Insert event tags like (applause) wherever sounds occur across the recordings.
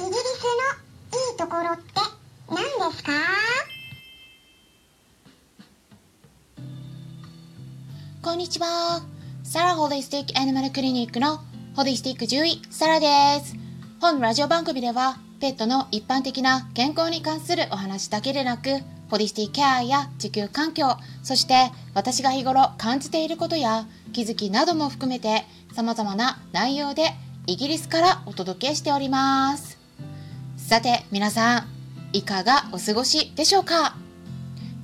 イギリスのいいところって何ですか？こんにちは。サラホリスティックアニマルクリニックのホリスティック獣医、サラです。本ラジオ番組では、ペットの一般的な健康に関するお話だけでなく、ホリスティケアや地球環境、そして私が日頃感じていることや気づきなども含めて様々な内容でイギリスからお届けしております。さて皆さん、いかがお過ごしでしょうか？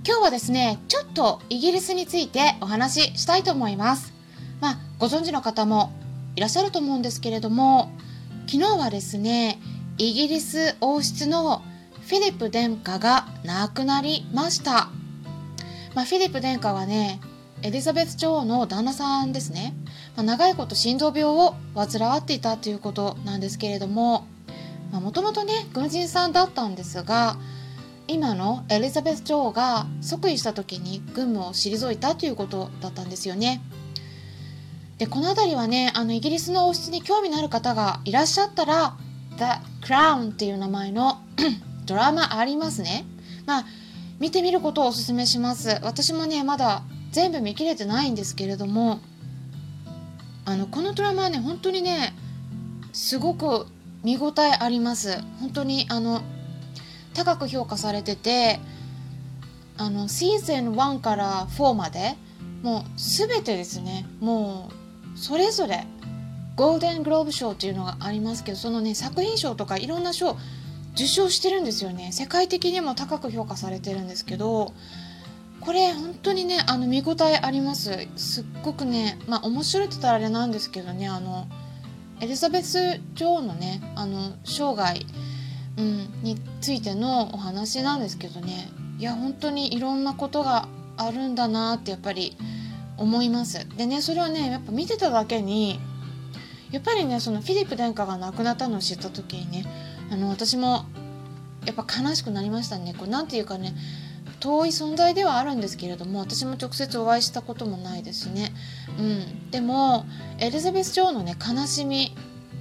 今日はですね、ちょっとイギリスについてお話ししたいと思います。まあ、ご存知の方もいらっしゃると思うんですけれども、昨日はですね、イギリス王室のフィリップ殿下が亡くなりました。まあ、フィリップ殿下はね、エリザベス女王の旦那さんですね。まあ、長いこと心臓病を患っていたということなんですけれども、もともとね、軍人さんだったんですが、今のエリザベス女王が即位した時に軍務を退いたということだったんですよね。でこの辺りはねあのイギリスの王室に興味のある方がいらっしゃったら「The Crown」っていう名前の (clears throat) ドラマありますね。まあ見てみることをおすすめします。私もねまだ全部見切れてないんですけれどもあのこのドラマはね本当にねすごく見応えあります。本当にあの高く評価されててあのシーズン1から4までもう全てですね。もうそれぞれゴールデングローブ賞っていうのがありますけどそのね作品賞とかいろんな賞受賞してるんですよね。世界的にも高く評価されてるんですけどこれ本当にねあの見応えあります。すっごくねまあ面白いって言ったらあれなんですけどねあのエリザベス女王のねあの生涯うん、についてのお話なんですけどね。いや本当にいろんなことがあるんだなってやっぱり思います。でねそれはねやっぱ見てただけにやっぱりねそのフィリップ殿下が亡くなったのを知った時にねあの私もやっぱ悲しくなりましたね。これなていうかね遠い存在ではあるんですけれども私も直接お会いしたこともないですしね、うん、でもエリザベス女王のね悲しみ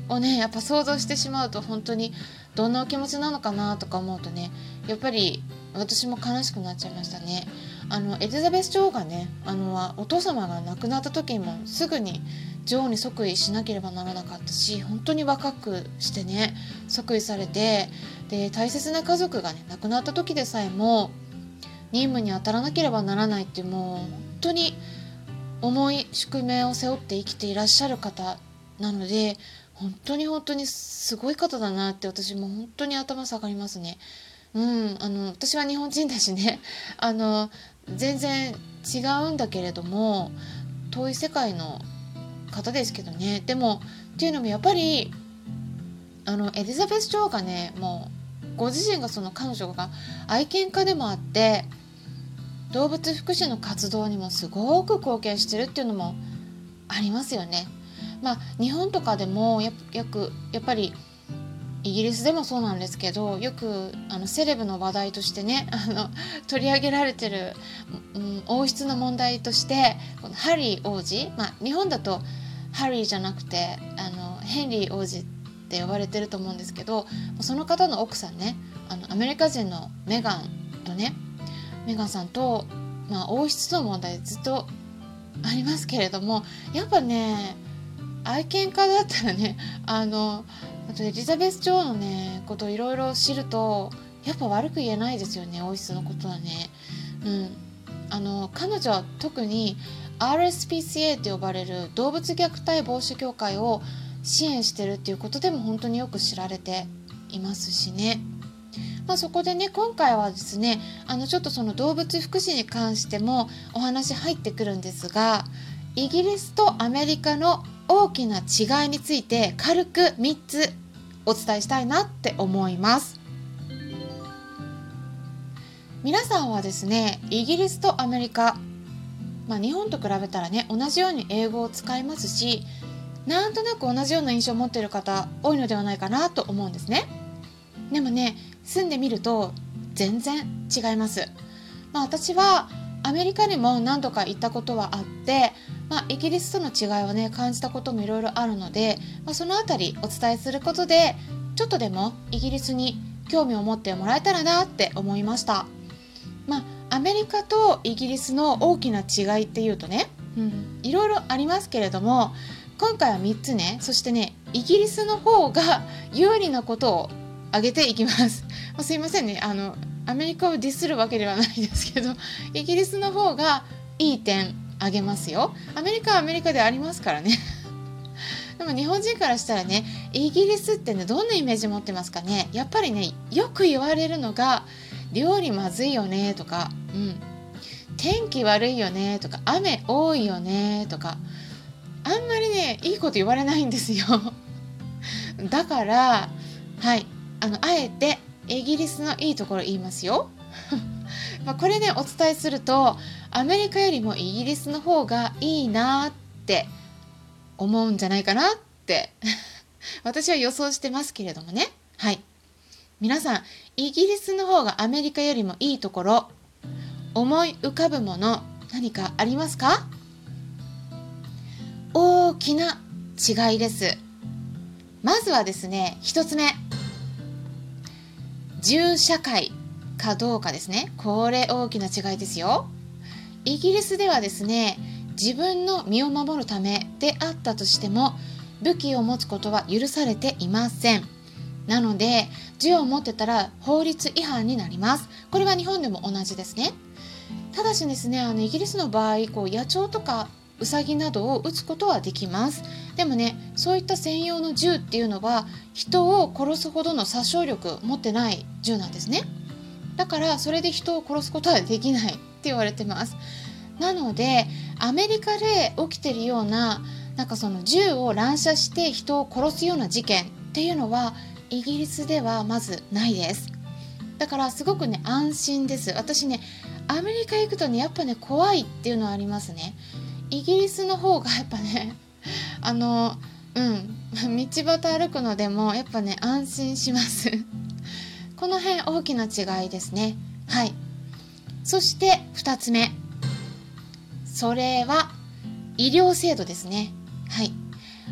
をねやっぱ想像してしまうと本当にどんなお気持ちなのかなとか思うとねやっぱり私も悲しくなっちゃいましたね。あのエリザベス女王がねあのお父様が亡くなった時もすぐに女王に即位しなければならなかったし本当に若くしてね即位されてで大切な家族がね亡くなった時でさえも任務に当たらなければならないってもう本当に重い宿命を背負って生きていらっしゃる方なので本当に本当にすごい方だなって私も本当に頭下がりますね。うん、あの私は日本人だしね (laughs) あの全然違うんだけれども遠い世界の方ですけどねでもっていうのもやっぱりあのエリザベス女王がねもうご自身がその彼女が愛犬家でもあって動物福祉の活動にもすごく貢献してるっていうのもありますよね。まあ、日本とかでもやくやっぱりイギリスでもそうなんですけどよくあのセレブの話題としてね (laughs) あの取り上げられてる、うん、王室の問題としてこのハリー王子、まあ、日本だとハリーじゃなくてあのヘンリー王子って呼ばれてると思うんですけどその方の奥さんねあのアメリカ人のメガンとねメガンさんと、まあ、王室の問題ずっとありますけれどもやっぱね愛犬家だったらねあのあとエリザベス女王のねことをいろいろ知るとやっぱ悪く言えないですよね王室のことはね。うん、あの彼女は特に RSPCA と呼ばれる動物虐待防止協会を支援してるっていうことでも本当によく知られていますしね。まあ、そこでね今回はですねあのちょっとその動物福祉に関してもお話入ってくるんですがイギリスとアメリカの大きな違いについて軽く3つお伝えしたいなって思います。皆さんはですねイギリスとアメリカ、まあ、日本と比べたらね同じように英語を使いますしなんとなく同じような印象を持っている方多いのではないかなと思うんですね。でもね住んでみると全然違います、まあ、私はアメリカにも何度か行ったことはあって、まあ、イギリスとの違いをね感じたこともいろいろあるので、まあ、その辺りお伝えすることでちょっとでもイギリスに興味を持ってもらえたらなって思いました。まあアメリカとイギリスの大きな違いっていうとね、うん、いろいろありますけれども今回は3つね。そしてねイギリスの方が有利なことを挙げていきます、まあ、すいませんね。あのアメリカをディスるわけではないですけど (laughs) イギリスの方がいい点あげますよ。アメリカはアメリカでありますからね。(laughs) でも日本人からしたらねイギリスってねどんなイメージ持ってますかね。やっぱりねよく言われるのが料理まずいよねとか、うん、天気悪いよねとか雨多いよねとか。あんまりねいいこと言われないんですよ。(laughs) だからはい。あのあえてイギリスのいいところ言いますよ。(laughs) まこれねお伝えするとアメリカよりもイギリスの方がいいなって思うんじゃないかなって。(laughs) 私は予想してますけれどもね。はい。皆さんイギリスの方がアメリカよりもいいところ思い浮かぶもの何かありますか？大きな違いです。まずはですね1つ目。銃社会かどうかですね。これ大きな違いですよ。イギリスではですね自分の身を守るためであったとしても武器を持つことは許されていません。なので銃を持ってたら法律違反になります。これは日本でも同じですね。ただしですねあのイギリスの場合こう野鳥とかウサギなどを撃つことはできます。でもねそういった専用の銃っていうのは人を殺すほどの殺傷力持ってない銃なんですね。だからそれで人を殺すことはできないって言われてます。なのでアメリカで起きてるようななんかその銃を乱射して人を殺すような事件っていうのはイギリスではまずないです。だからすごくね安心です。私ねアメリカ行くとねやっぱね怖いっていうのはありますね。イギリスの方がやっぱね (laughs) あのうん (laughs) 道端歩くのでもやっぱね安心します (laughs) この辺大きな違いですねはいそして2つ目それは医療制度ですね。はい。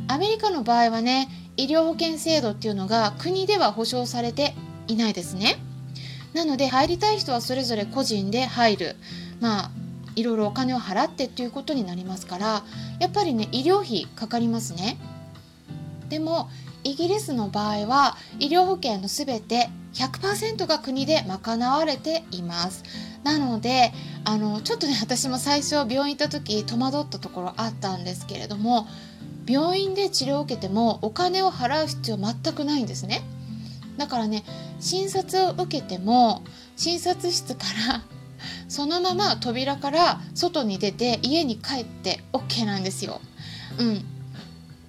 アメリカの場合はね、医療保険制度っていうのが国では保障されていないですね。なので入りたい人はそれぞれ個人で入る。まあいろいろお金を払ってっていうことになりますからやっぱりね医療費かかりますね。でもイギリスの場合は医療保険の全て100%が国で賄われています。なのであのちょっとね私も最初病院行った時戸惑ったところあったんですけれども病院で治療を受けてもお金を払う必要全くないんですねだからね診察を受けても診察室からそのまま扉から外に出て家に帰って OK なんですよ。うん、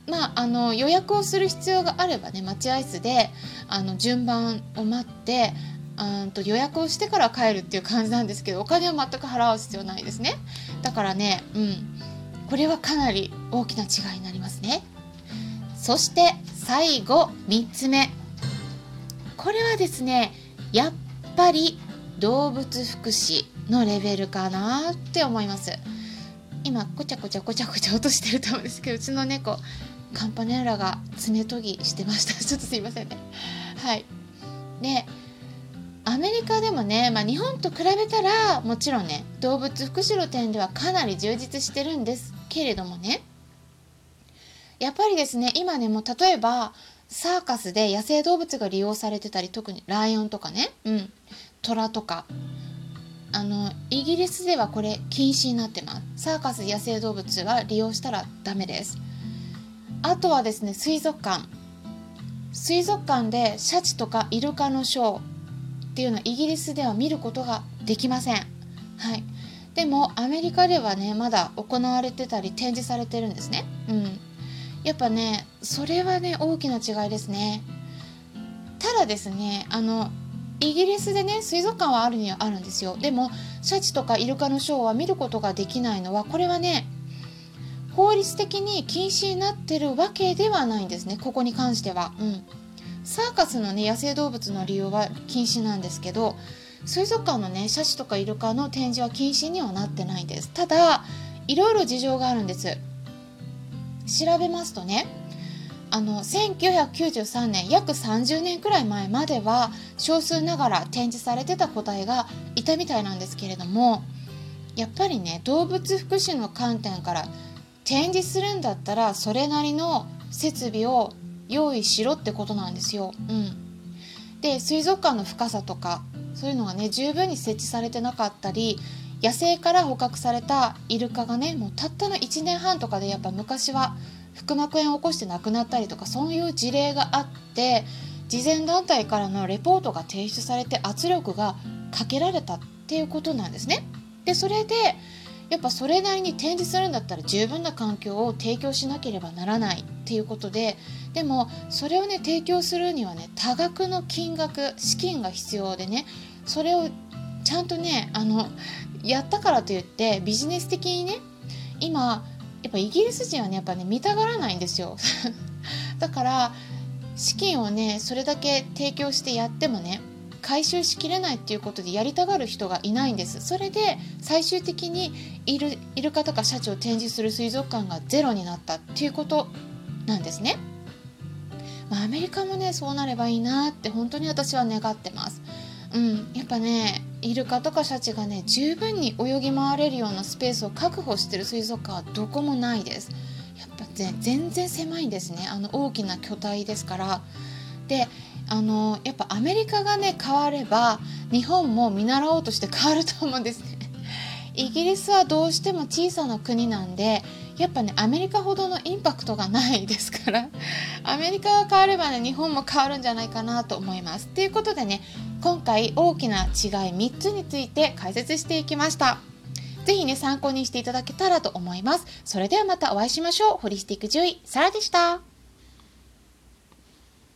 まあ、あの予約をする必要があればね待合室であの順番を待ってうんと予約をしてから帰るっていう感じなんですけどお金は全く払う必要ないですね。だからねうん。これはかなり大きな違いになりますね。そして最後3つ目。これはですねやっぱり動物福祉。のレベルかなって思います。今こちゃこちゃこちゃこちゃ落としてると思うんですけどうちの猫カンパネラが爪研ぎしてました。(laughs) ちょっとすいませんね。はい。でアメリカでもね、まあ、日本と比べたらもちろんね動物福祉の点ではかなり充実してるんですけれどもね。やっぱりですね今ねもう例えばサーカスで野生動物が利用されてたり特にライオンとかね、うん、トラとかあのイギリスではこれ禁止になってますサーカス野生動物は利用したらダメですあとはですね水族館水族館でシャチとかイルカのショーっていうのはイギリスでは見ることができません。はい、でもアメリカではねまだ行われてたり展示されてるんですね。うん、やっぱねそれはね大きな違いですね。ただですねあのイギリスでね水族館はあるにはあるんですよ。でもシャチとかイルカのショーは見ることができないのはこれはね法律的に禁止になってるわけではないんですね。ここに関しては。うん。サーカスのね野生動物の利用は禁止なんですけど水族館のねシャチとかイルカの展示は禁止にはなってないんです。ただいろいろ事情があるんです。調べますとねあの1993年約30年くらい前までは少数ながら展示されてた個体がいたみたいなんですけれどもやっぱりね動物福祉の観点から展示するんだったらそれなりの設備を用意しろってことなんですよ。うん、で水族館の深さとかそういうのがね十分に設置されてなかったり野生から捕獲されたイルカがねもうたったの1年半とかでやっぱ昔は腹膜炎を起こして亡くなったりとかそういう事例があって慈善団体からのレポートが提出されて圧力がかけられたっていうことなんですね。でそれでやっぱそれなりに展示するんだったら十分な環境を提供しなければならないっていうことででもそれをね提供するにはね多額の金額資金が必要でねそれをちゃんとねあのやったからといってビジネス的にね今やっぱイギリス人はねやっぱね見たがらないんですよ。(laughs) だから資金をねそれだけ提供してやってもね回収しきれないっていうことでやりたがる人がいないんです。それで最終的にイルイルカとかシャチを展示する水族館がゼロになったっていうことなんですね、まあ、アメリカもねそうなればいいなって本当に私は願ってます。うんやっぱねイルカとかシャチがね十分に泳ぎ回れるようなスペースを確保してる水族館はどこもないですやっぱ全然狭いんですねあの大きな巨体ですからであのやっぱアメリカがね変われば日本も見習おうとして変わると思うんですね。(laughs) イギリスはどうしても小さな国なんでやっぱねアメリカほどのインパクトがないですからアメリカが変わればね日本も変わるんじゃないかなと思います。ということでね今回大きな違い3つについて解説していきました。是非ね参考にしていただけたらと思います。それではまたお会いしましょう。ホリスティック獣医サラでした。